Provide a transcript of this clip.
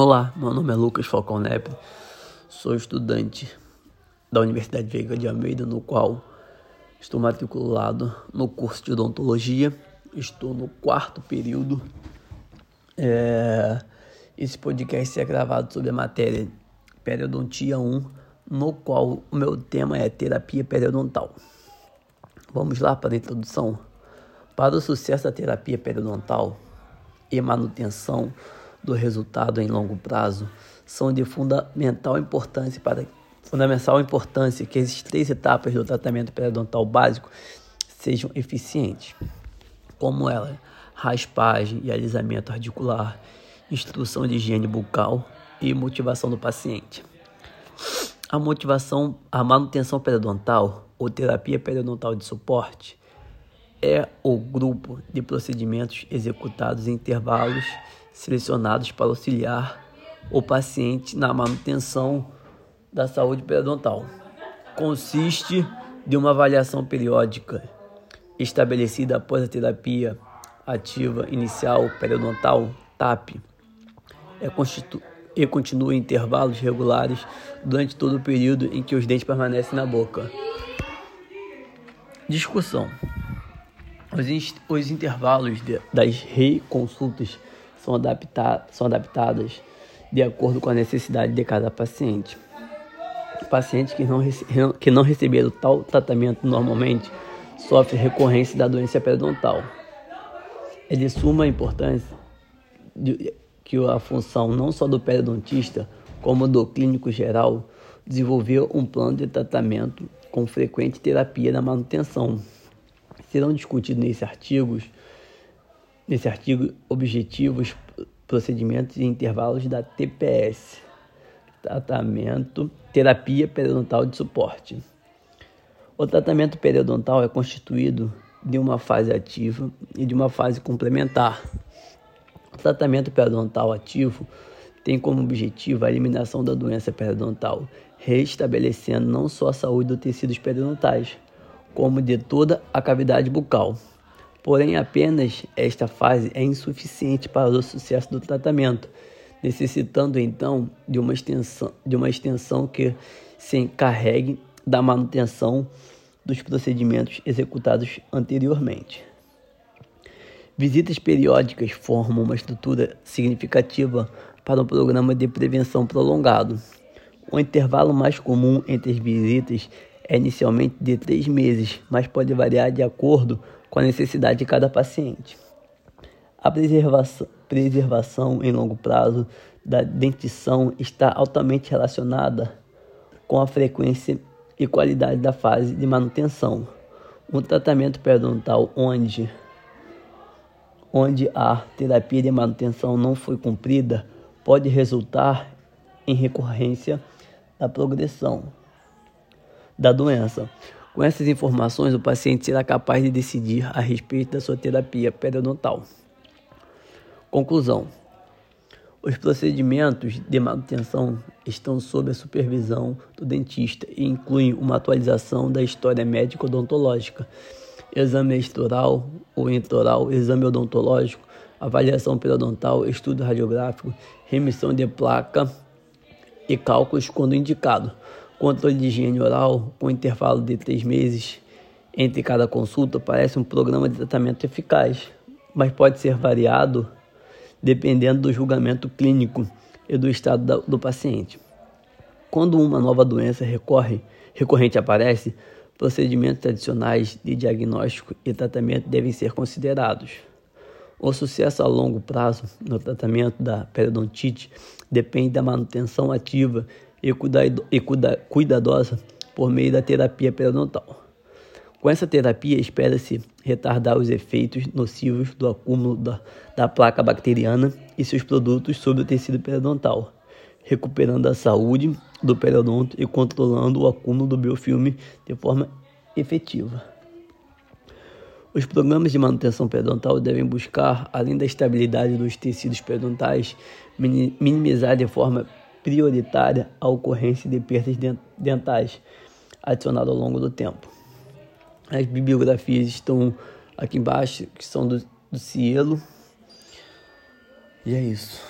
Olá, meu nome é Lucas Falcão Nepe, sou estudante da Universidade Veiga de Almeida, no qual estou matriculado no curso de odontologia, estou no quarto período. É, esse podcast é gravado sobre a matéria Periodontia 1, no qual o meu tema é terapia periodontal. Vamos lá para a introdução. Para o sucesso da terapia periodontal e manutenção do resultado em longo prazo são de fundamental importância para fundamental importância que as três etapas do tratamento periodontal básico sejam eficientes, como ela, raspagem e alisamento articular, instrução de higiene bucal e motivação do paciente. A motivação, a manutenção periodontal ou terapia periodontal de suporte é o grupo de procedimentos executados em intervalos selecionados para auxiliar o paciente na manutenção da saúde periodontal. Consiste de uma avaliação periódica estabelecida após a terapia ativa inicial periodontal TAP é e continua em intervalos regulares durante todo o período em que os dentes permanecem na boca. Discussão. Os, os intervalos de, das reconsultas são, adapta são adaptadas de acordo com a necessidade de cada paciente. Pacientes que não, que não receberam tal tratamento normalmente sofrem recorrência da doença periodontal. É de suma importância de, que a função não só do periodontista, como do clínico geral, desenvolver um plano de tratamento com frequente terapia da manutenção. Serão discutidos nesse artigos nesse artigo objetivos, procedimentos e intervalos da TPS, tratamento, terapia periodontal de suporte. O tratamento periodontal é constituído de uma fase ativa e de uma fase complementar. O tratamento periodontal ativo tem como objetivo a eliminação da doença periodontal, restabelecendo não só a saúde dos tecidos periodontais, como de toda a cavidade bucal. Porém, apenas esta fase é insuficiente para o sucesso do tratamento, necessitando então de uma extensão, de uma extensão que se encarregue da manutenção dos procedimentos executados anteriormente. Visitas periódicas formam uma estrutura significativa para um programa de prevenção prolongado. O intervalo mais comum entre as visitas é inicialmente de três meses, mas pode variar de acordo com a necessidade de cada paciente. A preservação, preservação em longo prazo da dentição está altamente relacionada com a frequência e qualidade da fase de manutenção. Um tratamento periodontal onde, onde a terapia de manutenção não foi cumprida pode resultar em recorrência da progressão da doença. Com essas informações, o paciente será capaz de decidir a respeito da sua terapia periodontal. Conclusão: os procedimentos de manutenção estão sob a supervisão do dentista e incluem uma atualização da história médica odontológica, exame extraoral ou intraoral, exame odontológico, avaliação periodontal, estudo radiográfico, remissão de placa e cálculos quando indicado controle de higiene oral com intervalo de três meses entre cada consulta parece um programa de tratamento eficaz, mas pode ser variado dependendo do julgamento clínico e do estado do paciente. Quando uma nova doença recorre, recorrente aparece, procedimentos tradicionais de diagnóstico e tratamento devem ser considerados. O sucesso a longo prazo no tratamento da periodontite depende da manutenção ativa e, cuidadosa por meio da terapia periodontal. Com essa terapia, espera-se retardar os efeitos nocivos do acúmulo da, da placa bacteriana e seus produtos sobre o tecido periodontal, recuperando a saúde do periodonto e controlando o acúmulo do biofilme de forma efetiva. Os programas de manutenção periodontal devem buscar, além da estabilidade dos tecidos periodontais, minimizar de forma prioritária a ocorrência de perdas dentais adicionadas ao longo do tempo. As bibliografias estão aqui embaixo, que são do, do Cielo. E é isso.